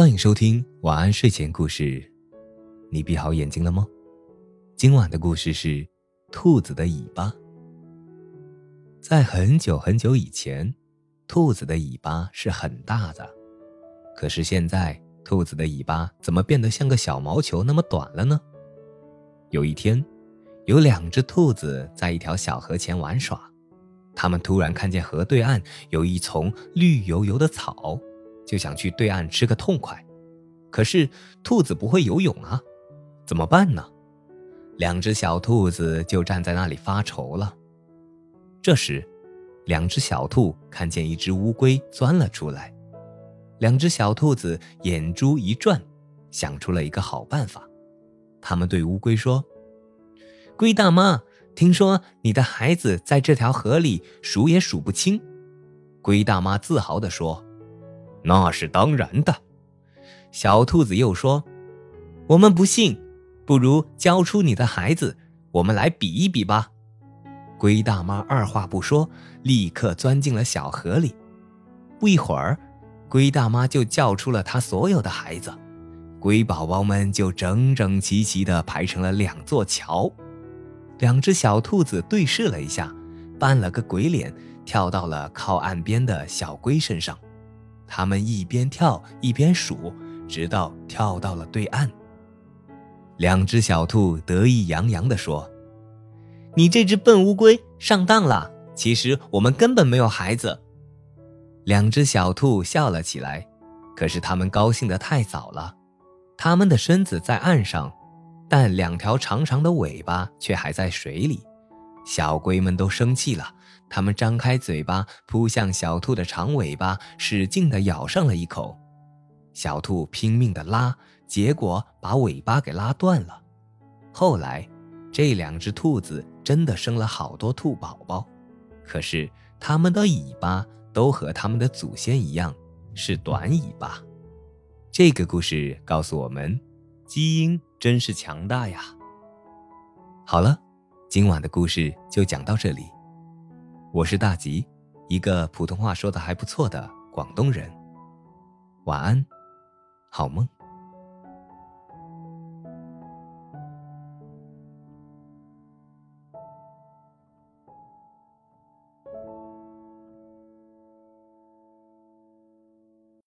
欢迎收听晚安睡前故事，你闭好眼睛了吗？今晚的故事是兔子的尾巴。在很久很久以前，兔子的尾巴是很大的，可是现在兔子的尾巴怎么变得像个小毛球那么短了呢？有一天，有两只兔子在一条小河前玩耍，它们突然看见河对岸有一丛绿油油的草。就想去对岸吃个痛快，可是兔子不会游泳啊，怎么办呢？两只小兔子就站在那里发愁了。这时，两只小兔看见一只乌龟钻了出来，两只小兔子眼珠一转，想出了一个好办法。他们对乌龟说：“龟大妈，听说你的孩子在这条河里数也数不清。”龟大妈自豪地说。那是当然的，小兔子又说：“我们不信，不如交出你的孩子，我们来比一比吧。”龟大妈二话不说，立刻钻进了小河里。不一会儿，龟大妈就叫出了她所有的孩子，龟宝宝们就整整齐齐地排成了两座桥。两只小兔子对视了一下，扮了个鬼脸，跳到了靠岸边的小龟身上。他们一边跳一边数，直到跳到了对岸。两只小兔得意洋洋地说：“你这只笨乌龟上当了！其实我们根本没有孩子。”两只小兔笑了起来，可是它们高兴得太早了。它们的身子在岸上，但两条长长的尾巴却还在水里。小龟们都生气了。他们张开嘴巴扑向小兔的长尾巴，使劲地咬上了一口。小兔拼命地拉，结果把尾巴给拉断了。后来，这两只兔子真的生了好多兔宝宝，可是它们的尾巴都和它们的祖先一样，是短尾巴。这个故事告诉我们，基因真是强大呀。好了，今晚的故事就讲到这里。我是大吉，一个普通话说的还不错的广东人。晚安，好梦。